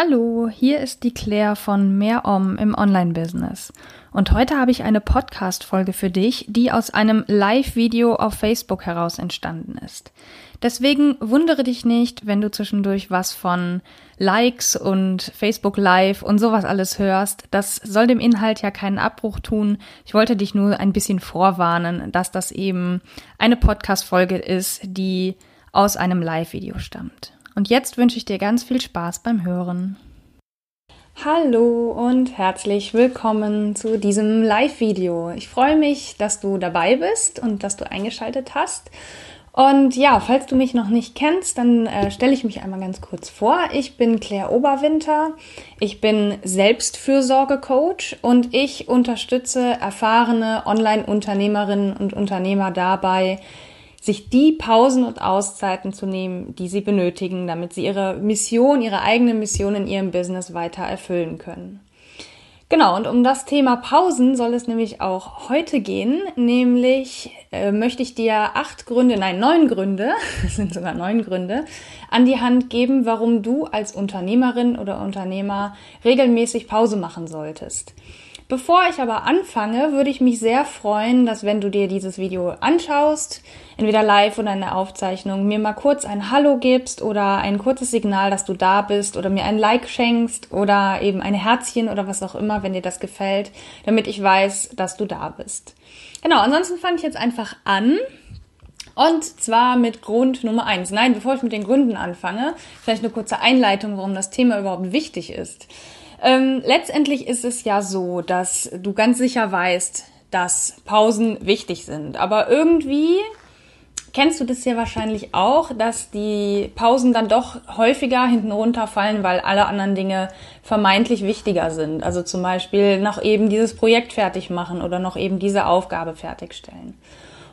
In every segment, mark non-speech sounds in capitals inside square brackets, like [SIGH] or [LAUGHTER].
Hallo, hier ist die Claire von Mehr Om im Online-Business. Und heute habe ich eine Podcast-Folge für dich, die aus einem Live-Video auf Facebook heraus entstanden ist. Deswegen wundere dich nicht, wenn du zwischendurch was von Likes und Facebook Live und sowas alles hörst. Das soll dem Inhalt ja keinen Abbruch tun. Ich wollte dich nur ein bisschen vorwarnen, dass das eben eine Podcast-Folge ist, die aus einem Live-Video stammt. Und jetzt wünsche ich dir ganz viel Spaß beim Hören. Hallo und herzlich willkommen zu diesem Live-Video. Ich freue mich, dass du dabei bist und dass du eingeschaltet hast. Und ja, falls du mich noch nicht kennst, dann äh, stelle ich mich einmal ganz kurz vor. Ich bin Claire Oberwinter. Ich bin Selbstfürsorge-Coach und ich unterstütze erfahrene Online-Unternehmerinnen und Unternehmer dabei, sich die Pausen und Auszeiten zu nehmen, die sie benötigen, damit sie ihre Mission, ihre eigene Mission in ihrem Business weiter erfüllen können. Genau, und um das Thema Pausen soll es nämlich auch heute gehen. Nämlich äh, möchte ich dir acht Gründe, nein, neun Gründe, [LAUGHS] es sind sogar neun Gründe, an die Hand geben, warum du als Unternehmerin oder Unternehmer regelmäßig Pause machen solltest. Bevor ich aber anfange, würde ich mich sehr freuen, dass wenn du dir dieses Video anschaust, entweder live oder in der Aufzeichnung, mir mal kurz ein Hallo gibst oder ein kurzes Signal, dass du da bist oder mir ein Like schenkst oder eben ein Herzchen oder was auch immer, wenn dir das gefällt, damit ich weiß, dass du da bist. Genau, ansonsten fange ich jetzt einfach an. Und zwar mit Grund Nummer eins. Nein, bevor ich mit den Gründen anfange, vielleicht eine kurze Einleitung, warum das Thema überhaupt wichtig ist. Ähm, letztendlich ist es ja so, dass du ganz sicher weißt, dass Pausen wichtig sind. Aber irgendwie kennst du das ja wahrscheinlich auch, dass die Pausen dann doch häufiger hinten runterfallen, weil alle anderen Dinge vermeintlich wichtiger sind. Also zum Beispiel noch eben dieses Projekt fertig machen oder noch eben diese Aufgabe fertigstellen.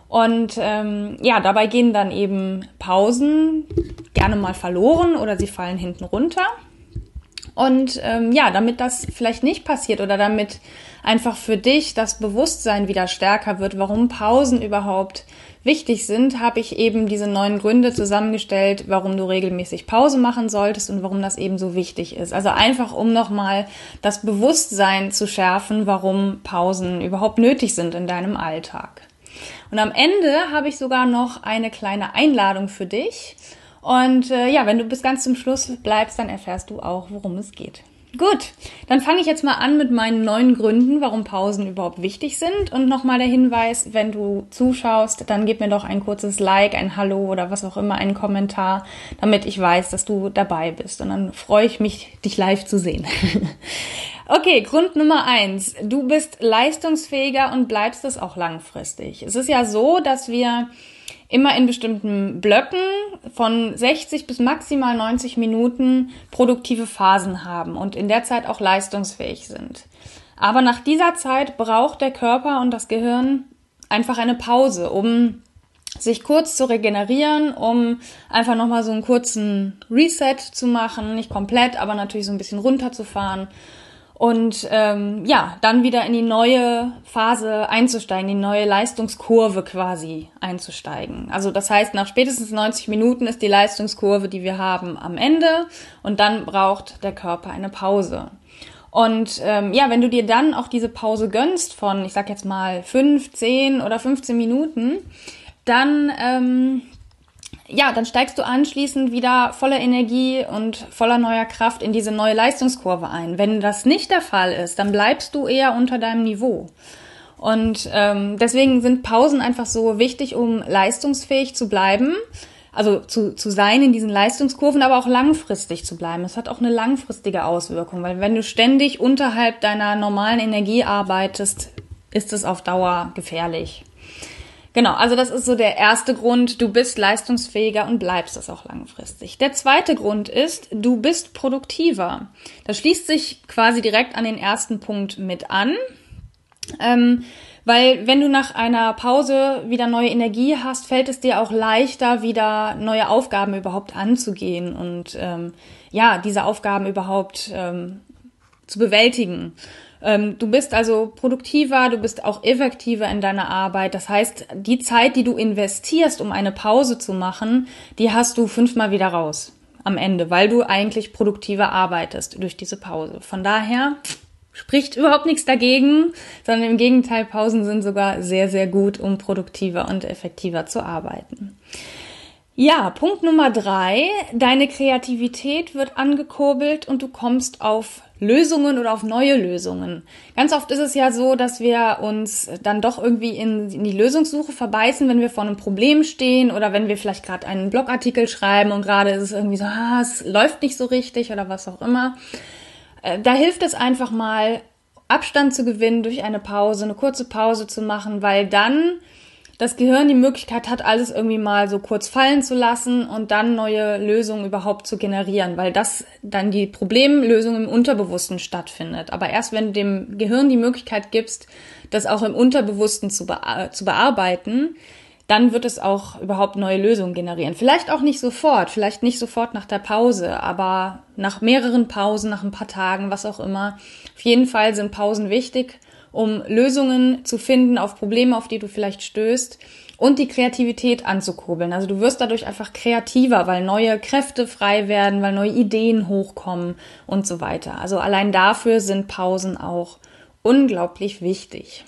Und ähm, ja, dabei gehen dann eben Pausen gerne mal verloren oder sie fallen hinten runter. Und ähm, ja, damit das vielleicht nicht passiert oder damit einfach für dich das Bewusstsein wieder stärker wird, warum Pausen überhaupt wichtig sind, habe ich eben diese neun Gründe zusammengestellt, warum du regelmäßig Pause machen solltest und warum das eben so wichtig ist. Also einfach, um nochmal das Bewusstsein zu schärfen, warum Pausen überhaupt nötig sind in deinem Alltag. Und am Ende habe ich sogar noch eine kleine Einladung für dich. Und äh, ja, wenn du bis ganz zum Schluss bleibst, dann erfährst du auch, worum es geht. Gut, dann fange ich jetzt mal an mit meinen neun Gründen, warum Pausen überhaupt wichtig sind. Und nochmal der Hinweis, wenn du zuschaust, dann gib mir doch ein kurzes Like, ein Hallo oder was auch immer, einen Kommentar, damit ich weiß, dass du dabei bist. Und dann freue ich mich, dich live zu sehen. [LAUGHS] okay, Grund Nummer eins. Du bist leistungsfähiger und bleibst es auch langfristig. Es ist ja so, dass wir immer in bestimmten Blöcken von 60 bis maximal 90 Minuten produktive Phasen haben und in der Zeit auch leistungsfähig sind. Aber nach dieser Zeit braucht der Körper und das Gehirn einfach eine Pause, um sich kurz zu regenerieren, um einfach nochmal so einen kurzen Reset zu machen, nicht komplett, aber natürlich so ein bisschen runterzufahren und ähm, ja, dann wieder in die neue Phase einzusteigen, die neue Leistungskurve quasi einzusteigen. Also das heißt, nach spätestens 90 Minuten ist die Leistungskurve, die wir haben, am Ende und dann braucht der Körper eine Pause. Und ähm, ja, wenn du dir dann auch diese Pause gönnst von, ich sag jetzt mal, 5, 10 oder 15 Minuten, dann ähm, ja, dann steigst du anschließend wieder voller Energie und voller neuer Kraft in diese neue Leistungskurve ein. Wenn das nicht der Fall ist, dann bleibst du eher unter deinem Niveau. Und ähm, deswegen sind Pausen einfach so wichtig, um leistungsfähig zu bleiben, also zu, zu sein in diesen Leistungskurven, aber auch langfristig zu bleiben. Es hat auch eine langfristige Auswirkung, weil wenn du ständig unterhalb deiner normalen Energie arbeitest, ist es auf Dauer gefährlich. Genau, also das ist so der erste Grund. Du bist leistungsfähiger und bleibst es auch langfristig. Der zweite Grund ist, du bist produktiver. Das schließt sich quasi direkt an den ersten Punkt mit an. Ähm, weil wenn du nach einer Pause wieder neue Energie hast, fällt es dir auch leichter, wieder neue Aufgaben überhaupt anzugehen und ähm, ja, diese Aufgaben überhaupt ähm, zu bewältigen. Ähm, du bist also produktiver, du bist auch effektiver in deiner Arbeit. Das heißt, die Zeit, die du investierst, um eine Pause zu machen, die hast du fünfmal wieder raus am Ende, weil du eigentlich produktiver arbeitest durch diese Pause. Von daher spricht überhaupt nichts dagegen, sondern im Gegenteil, Pausen sind sogar sehr, sehr gut, um produktiver und effektiver zu arbeiten. Ja, Punkt Nummer drei. Deine Kreativität wird angekurbelt und du kommst auf Lösungen oder auf neue Lösungen. Ganz oft ist es ja so, dass wir uns dann doch irgendwie in, in die Lösungssuche verbeißen, wenn wir vor einem Problem stehen oder wenn wir vielleicht gerade einen Blogartikel schreiben und gerade ist es irgendwie so, ah, es läuft nicht so richtig oder was auch immer. Äh, da hilft es einfach mal, Abstand zu gewinnen durch eine Pause, eine kurze Pause zu machen, weil dann das Gehirn die Möglichkeit hat, alles irgendwie mal so kurz fallen zu lassen und dann neue Lösungen überhaupt zu generieren, weil das dann die Problemlösung im Unterbewussten stattfindet. Aber erst wenn du dem Gehirn die Möglichkeit gibst, das auch im Unterbewussten zu, bea zu bearbeiten, dann wird es auch überhaupt neue Lösungen generieren. Vielleicht auch nicht sofort, vielleicht nicht sofort nach der Pause, aber nach mehreren Pausen, nach ein paar Tagen, was auch immer. Auf jeden Fall sind Pausen wichtig, um Lösungen zu finden auf Probleme, auf die du vielleicht stößt und die Kreativität anzukurbeln. Also du wirst dadurch einfach kreativer, weil neue Kräfte frei werden, weil neue Ideen hochkommen und so weiter. Also allein dafür sind Pausen auch unglaublich wichtig.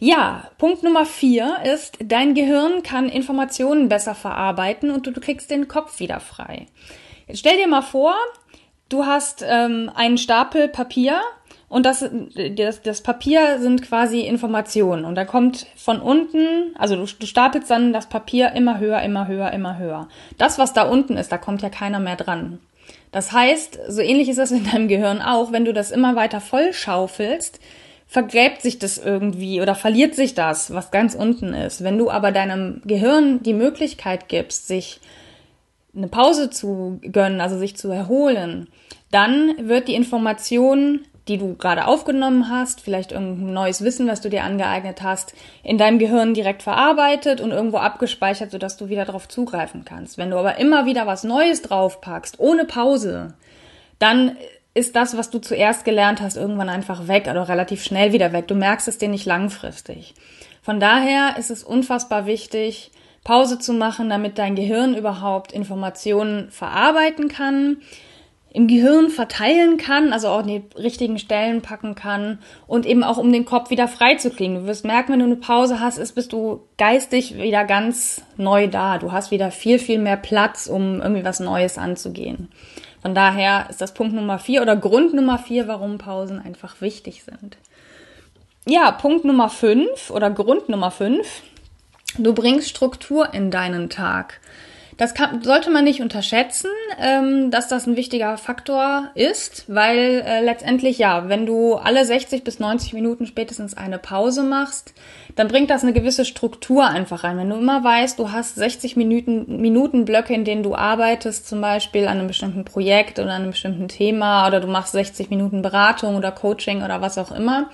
Ja, Punkt Nummer vier ist, dein Gehirn kann Informationen besser verarbeiten und du, du kriegst den Kopf wieder frei. Jetzt stell dir mal vor, du hast ähm, einen Stapel Papier und das, das, das Papier sind quasi Informationen. Und da kommt von unten, also du, du stapelst dann das Papier immer höher, immer höher, immer höher. Das, was da unten ist, da kommt ja keiner mehr dran. Das heißt, so ähnlich ist das in deinem Gehirn auch, wenn du das immer weiter vollschaufelst, vergräbt sich das irgendwie oder verliert sich das, was ganz unten ist. Wenn du aber deinem Gehirn die Möglichkeit gibst, sich eine Pause zu gönnen, also sich zu erholen, dann wird die Information die du gerade aufgenommen hast, vielleicht irgendein neues Wissen, was du dir angeeignet hast, in deinem Gehirn direkt verarbeitet und irgendwo abgespeichert, sodass du wieder darauf zugreifen kannst. Wenn du aber immer wieder was Neues draufpackst, ohne Pause, dann ist das, was du zuerst gelernt hast, irgendwann einfach weg oder relativ schnell wieder weg. Du merkst es dir nicht langfristig. Von daher ist es unfassbar wichtig, Pause zu machen, damit dein Gehirn überhaupt Informationen verarbeiten kann, im Gehirn verteilen kann, also auch an die richtigen Stellen packen kann und eben auch um den Kopf wieder frei zu kriegen. Du wirst merken, wenn du eine Pause hast, ist, bist du geistig wieder ganz neu da. Du hast wieder viel, viel mehr Platz, um irgendwie was Neues anzugehen. Von daher ist das Punkt Nummer vier oder Grund Nummer vier, warum Pausen einfach wichtig sind. Ja, Punkt Nummer fünf oder Grund Nummer fünf. Du bringst Struktur in deinen Tag. Das kann, sollte man nicht unterschätzen, ähm, dass das ein wichtiger Faktor ist, weil äh, letztendlich ja, wenn du alle 60 bis 90 Minuten spätestens eine Pause machst, dann bringt das eine gewisse Struktur einfach rein. Wenn du immer weißt, du hast 60 Minuten, Minuten Blöcke, in denen du arbeitest, zum Beispiel an einem bestimmten Projekt oder an einem bestimmten Thema oder du machst 60 Minuten Beratung oder Coaching oder was auch immer,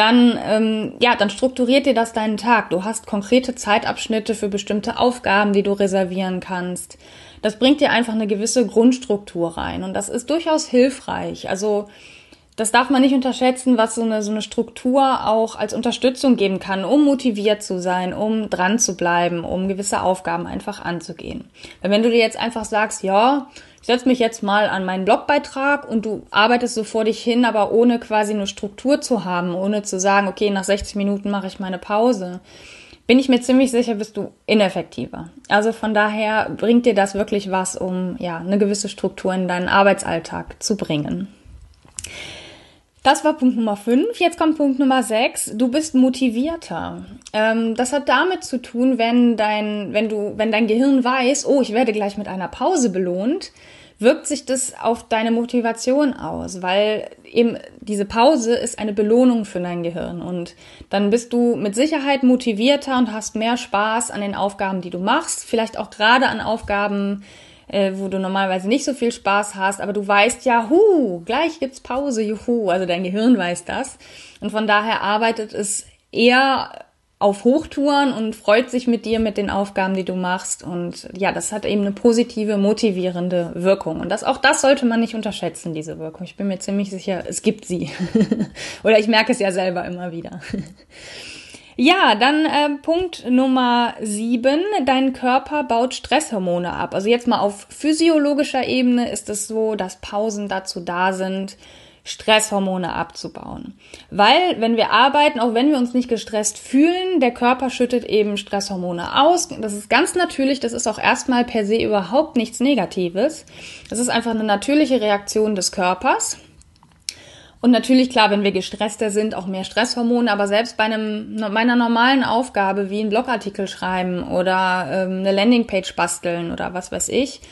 dann, ähm, ja, dann strukturiert dir das deinen Tag. Du hast konkrete Zeitabschnitte für bestimmte Aufgaben, die du reservieren kannst. Das bringt dir einfach eine gewisse Grundstruktur rein und das ist durchaus hilfreich. Also das darf man nicht unterschätzen, was so eine, so eine Struktur auch als Unterstützung geben kann, um motiviert zu sein, um dran zu bleiben, um gewisse Aufgaben einfach anzugehen. Weil wenn du dir jetzt einfach sagst, ja, ich setze mich jetzt mal an meinen Blogbeitrag und du arbeitest so vor dich hin, aber ohne quasi eine Struktur zu haben, ohne zu sagen, okay, nach 60 Minuten mache ich meine Pause, bin ich mir ziemlich sicher, bist du ineffektiver. Also von daher bringt dir das wirklich was, um ja eine gewisse Struktur in deinen Arbeitsalltag zu bringen. Das war Punkt Nummer 5. Jetzt kommt Punkt Nummer 6. Du bist motivierter. Ähm, das hat damit zu tun, wenn dein, wenn du, wenn dein Gehirn weiß, oh, ich werde gleich mit einer Pause belohnt, wirkt sich das auf deine Motivation aus, weil eben diese Pause ist eine Belohnung für dein Gehirn. Und dann bist du mit Sicherheit motivierter und hast mehr Spaß an den Aufgaben, die du machst, vielleicht auch gerade an Aufgaben, äh, wo du normalerweise nicht so viel Spaß hast, aber du weißt ja, hu, gleich gibt's Pause, juhu, also dein Gehirn weiß das. Und von daher arbeitet es eher auf Hochtouren und freut sich mit dir mit den Aufgaben, die du machst. Und ja, das hat eben eine positive, motivierende Wirkung. Und das, auch das sollte man nicht unterschätzen, diese Wirkung. Ich bin mir ziemlich sicher, es gibt sie. [LAUGHS] Oder ich merke es ja selber immer wieder. [LAUGHS] Ja, dann äh, Punkt Nummer sieben. Dein Körper baut Stresshormone ab. Also jetzt mal auf physiologischer Ebene ist es so, dass Pausen dazu da sind, Stresshormone abzubauen. Weil, wenn wir arbeiten, auch wenn wir uns nicht gestresst fühlen, der Körper schüttet eben Stresshormone aus. Das ist ganz natürlich, das ist auch erstmal per se überhaupt nichts Negatives. Das ist einfach eine natürliche Reaktion des Körpers. Und natürlich, klar, wenn wir gestresster sind, auch mehr Stresshormone, aber selbst bei einem, meiner normalen Aufgabe wie ein Blogartikel schreiben oder ähm, eine Landingpage basteln oder was weiß ich,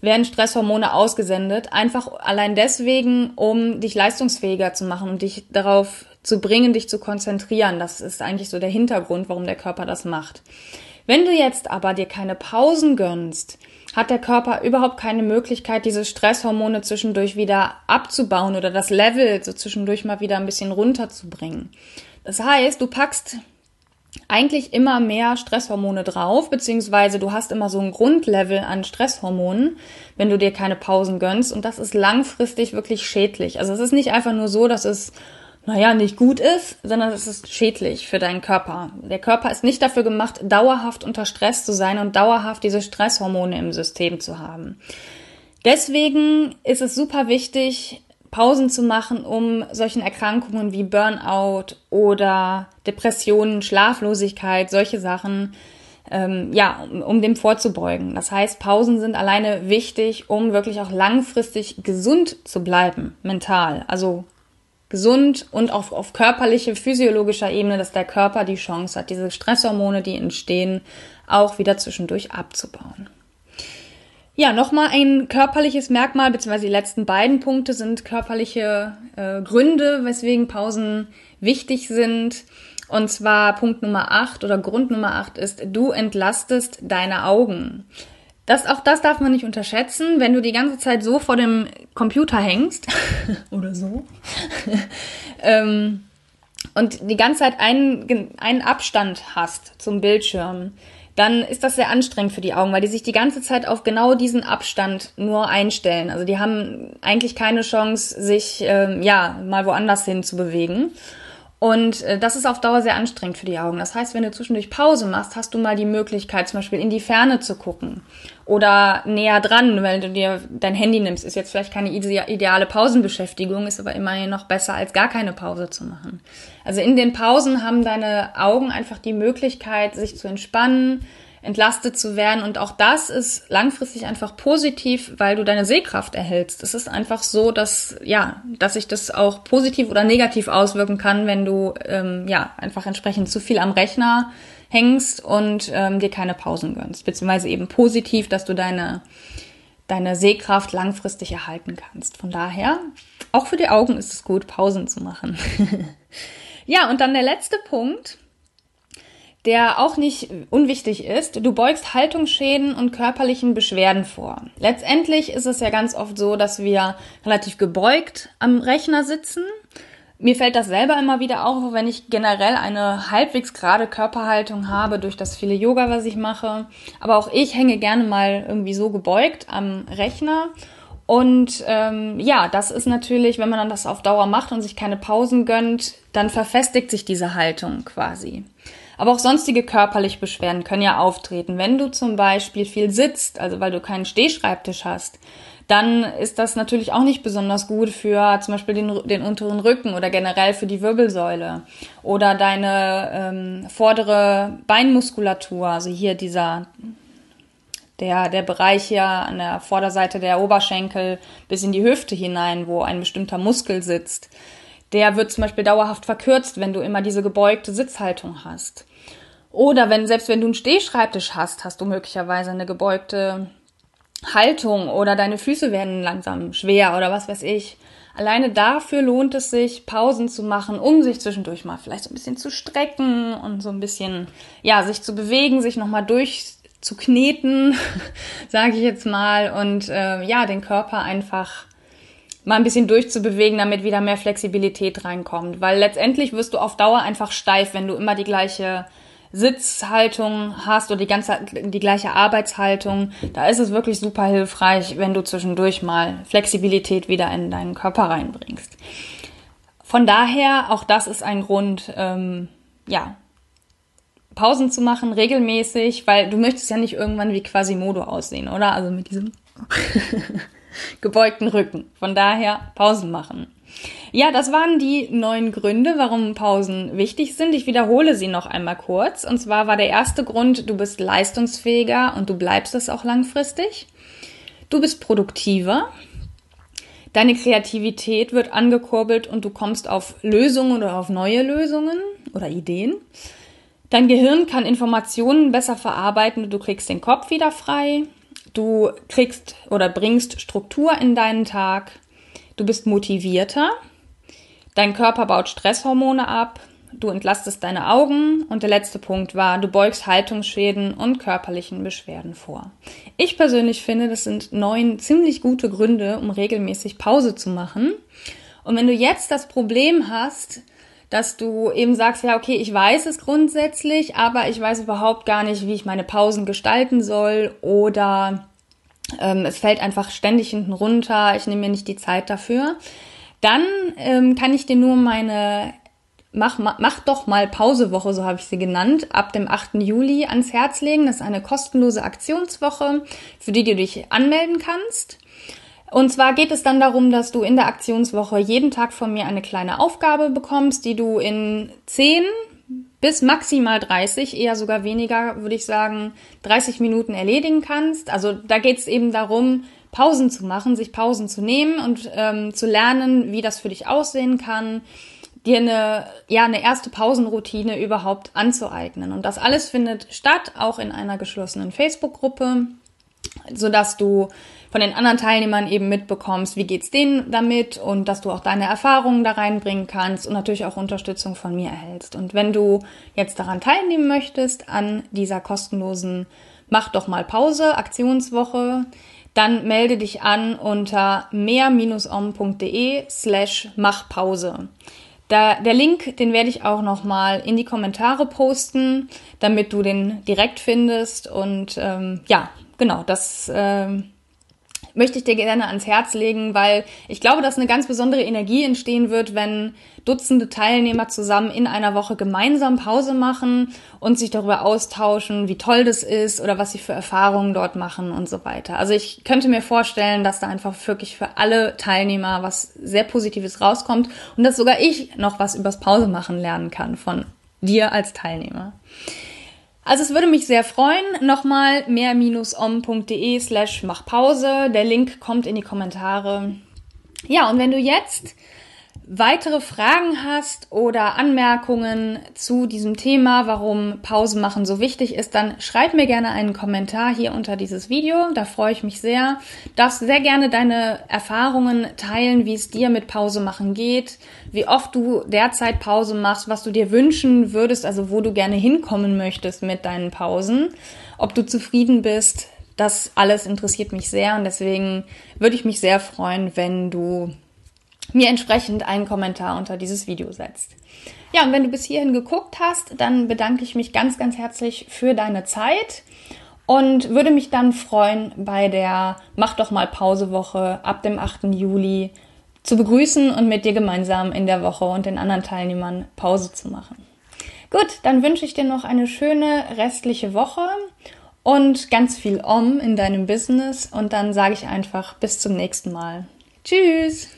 werden Stresshormone ausgesendet, einfach allein deswegen, um dich leistungsfähiger zu machen und dich darauf zu bringen, dich zu konzentrieren. Das ist eigentlich so der Hintergrund, warum der Körper das macht. Wenn du jetzt aber dir keine Pausen gönnst, hat der Körper überhaupt keine Möglichkeit, diese Stresshormone zwischendurch wieder abzubauen oder das Level so zwischendurch mal wieder ein bisschen runterzubringen. Das heißt, du packst eigentlich immer mehr Stresshormone drauf, beziehungsweise du hast immer so ein Grundlevel an Stresshormonen, wenn du dir keine Pausen gönnst. Und das ist langfristig wirklich schädlich. Also es ist nicht einfach nur so, dass es, naja, nicht gut ist, sondern es ist schädlich für deinen Körper. Der Körper ist nicht dafür gemacht, dauerhaft unter Stress zu sein und dauerhaft diese Stresshormone im System zu haben. Deswegen ist es super wichtig, Pausen zu machen, um solchen Erkrankungen wie Burnout oder Depressionen, Schlaflosigkeit, solche Sachen, ähm, ja, um, dem vorzubeugen. Das heißt, Pausen sind alleine wichtig, um wirklich auch langfristig gesund zu bleiben, mental. Also gesund und auch auf körperliche, physiologischer Ebene, dass der Körper die Chance hat, diese Stresshormone, die entstehen, auch wieder zwischendurch abzubauen. Ja, nochmal ein körperliches Merkmal, beziehungsweise die letzten beiden Punkte sind körperliche äh, Gründe, weswegen Pausen wichtig sind. Und zwar Punkt Nummer 8 oder Grund Nummer 8 ist, du entlastest deine Augen. Das, auch das darf man nicht unterschätzen, wenn du die ganze Zeit so vor dem Computer hängst [LAUGHS] oder so [LAUGHS] ähm, und die ganze Zeit einen, einen Abstand hast zum Bildschirm, dann ist das sehr anstrengend für die Augen, weil die sich die ganze Zeit auf genau diesen Abstand nur einstellen. Also die haben eigentlich keine Chance, sich ähm, ja mal woanders hin zu bewegen. Und äh, das ist auf Dauer sehr anstrengend für die Augen. Das heißt, wenn du zwischendurch Pause machst, hast du mal die Möglichkeit, zum Beispiel in die Ferne zu gucken oder näher dran, weil du dir dein Handy nimmst. Ist jetzt vielleicht keine ideale Pausenbeschäftigung, ist aber immerhin noch besser, als gar keine Pause zu machen. Also in den Pausen haben deine Augen einfach die Möglichkeit, sich zu entspannen, entlastet zu werden. Und auch das ist langfristig einfach positiv, weil du deine Sehkraft erhältst. Es ist einfach so, dass, ja, dass sich das auch positiv oder negativ auswirken kann, wenn du, ähm, ja, einfach entsprechend zu viel am Rechner hängst und ähm, dir keine Pausen gönnst. Beziehungsweise eben positiv, dass du deine, deine Sehkraft langfristig erhalten kannst. Von daher, auch für die Augen ist es gut, Pausen zu machen. [LAUGHS] ja, und dann der letzte Punkt der auch nicht unwichtig ist. Du beugst Haltungsschäden und körperlichen Beschwerden vor. Letztendlich ist es ja ganz oft so, dass wir relativ gebeugt am Rechner sitzen. Mir fällt das selber immer wieder auf, wenn ich generell eine halbwegs gerade Körperhaltung habe durch das viele Yoga, was ich mache. Aber auch ich hänge gerne mal irgendwie so gebeugt am Rechner. Und ähm, ja, das ist natürlich, wenn man dann das auf Dauer macht und sich keine Pausen gönnt, dann verfestigt sich diese Haltung quasi. Aber auch sonstige körperliche Beschwerden können ja auftreten. Wenn du zum Beispiel viel sitzt, also weil du keinen Stehschreibtisch hast, dann ist das natürlich auch nicht besonders gut für zum Beispiel den, den unteren Rücken oder generell für die Wirbelsäule oder deine ähm, vordere Beinmuskulatur, also hier dieser der, der Bereich hier an der Vorderseite der Oberschenkel bis in die Hüfte hinein, wo ein bestimmter Muskel sitzt, der wird zum Beispiel dauerhaft verkürzt, wenn du immer diese gebeugte Sitzhaltung hast. Oder wenn, selbst wenn du einen Stehschreibtisch hast, hast du möglicherweise eine gebeugte Haltung oder deine Füße werden langsam schwer oder was weiß ich. Alleine dafür lohnt es sich, Pausen zu machen, um sich zwischendurch mal vielleicht so ein bisschen zu strecken und so ein bisschen, ja, sich zu bewegen, sich nochmal durchzukneten, [LAUGHS] sage ich jetzt mal, und äh, ja, den Körper einfach mal ein bisschen durchzubewegen, damit wieder mehr Flexibilität reinkommt. Weil letztendlich wirst du auf Dauer einfach steif, wenn du immer die gleiche Sitzhaltung hast oder die ganze die gleiche Arbeitshaltung, da ist es wirklich super hilfreich, wenn du zwischendurch mal Flexibilität wieder in deinen Körper reinbringst. Von daher, auch das ist ein Grund, ähm, ja, Pausen zu machen, regelmäßig, weil du möchtest ja nicht irgendwann wie Quasimodo aussehen, oder? Also mit diesem [LAUGHS] gebeugten Rücken. Von daher Pausen machen. Ja, das waren die neun Gründe, warum Pausen wichtig sind. Ich wiederhole sie noch einmal kurz. Und zwar war der erste Grund, du bist leistungsfähiger und du bleibst es auch langfristig. Du bist produktiver. Deine Kreativität wird angekurbelt und du kommst auf Lösungen oder auf neue Lösungen oder Ideen. Dein Gehirn kann Informationen besser verarbeiten und du kriegst den Kopf wieder frei. Du kriegst oder bringst Struktur in deinen Tag. Du bist motivierter. Dein Körper baut Stresshormone ab. Du entlastest deine Augen. Und der letzte Punkt war, du beugst Haltungsschäden und körperlichen Beschwerden vor. Ich persönlich finde, das sind neun ziemlich gute Gründe, um regelmäßig Pause zu machen. Und wenn du jetzt das Problem hast, dass du eben sagst, ja, okay, ich weiß es grundsätzlich, aber ich weiß überhaupt gar nicht, wie ich meine Pausen gestalten soll oder ähm, es fällt einfach ständig hinten runter, ich nehme mir nicht die Zeit dafür, dann ähm, kann ich dir nur meine Mach, mach doch mal Pausewoche, so habe ich sie genannt, ab dem 8. Juli ans Herz legen. Das ist eine kostenlose Aktionswoche, für die du dich anmelden kannst. Und zwar geht es dann darum, dass du in der Aktionswoche jeden Tag von mir eine kleine Aufgabe bekommst, die du in 10 bis maximal 30, eher sogar weniger, würde ich sagen, 30 Minuten erledigen kannst. Also da geht es eben darum, Pausen zu machen, sich Pausen zu nehmen und ähm, zu lernen, wie das für dich aussehen kann, dir eine, ja, eine erste Pausenroutine überhaupt anzueignen. Und das alles findet statt, auch in einer geschlossenen Facebook-Gruppe, sodass du von den anderen Teilnehmern eben mitbekommst, wie geht's denen damit und dass du auch deine Erfahrungen da reinbringen kannst und natürlich auch Unterstützung von mir erhältst. Und wenn du jetzt daran teilnehmen möchtest an dieser kostenlosen Mach doch mal Pause Aktionswoche, dann melde dich an unter mehr-om.de slash machpause. Da, der Link, den werde ich auch nochmal in die Kommentare posten, damit du den direkt findest. Und ähm, ja, genau, das ähm, möchte ich dir gerne ans Herz legen, weil ich glaube, dass eine ganz besondere Energie entstehen wird, wenn Dutzende Teilnehmer zusammen in einer Woche gemeinsam Pause machen und sich darüber austauschen, wie toll das ist oder was sie für Erfahrungen dort machen und so weiter. Also ich könnte mir vorstellen, dass da einfach wirklich für alle Teilnehmer was sehr Positives rauskommt und dass sogar ich noch was übers Pause machen lernen kann von dir als Teilnehmer. Also es würde mich sehr freuen. Nochmal mehr-om.de slash machpause. Der Link kommt in die Kommentare. Ja, und wenn du jetzt weitere Fragen hast oder Anmerkungen zu diesem Thema, warum Pause machen so wichtig ist, dann schreib mir gerne einen Kommentar hier unter dieses Video. Da freue ich mich sehr. Darfst sehr gerne deine Erfahrungen teilen, wie es dir mit Pause machen geht, wie oft du derzeit Pause machst, was du dir wünschen würdest, also wo du gerne hinkommen möchtest mit deinen Pausen, ob du zufrieden bist. Das alles interessiert mich sehr und deswegen würde ich mich sehr freuen, wenn du mir entsprechend einen Kommentar unter dieses Video setzt. Ja, und wenn du bis hierhin geguckt hast, dann bedanke ich mich ganz, ganz herzlich für deine Zeit und würde mich dann freuen, bei der Mach doch mal Pausewoche ab dem 8. Juli zu begrüßen und mit dir gemeinsam in der Woche und den anderen Teilnehmern Pause zu machen. Gut, dann wünsche ich dir noch eine schöne restliche Woche und ganz viel Om in deinem Business und dann sage ich einfach bis zum nächsten Mal. Tschüss!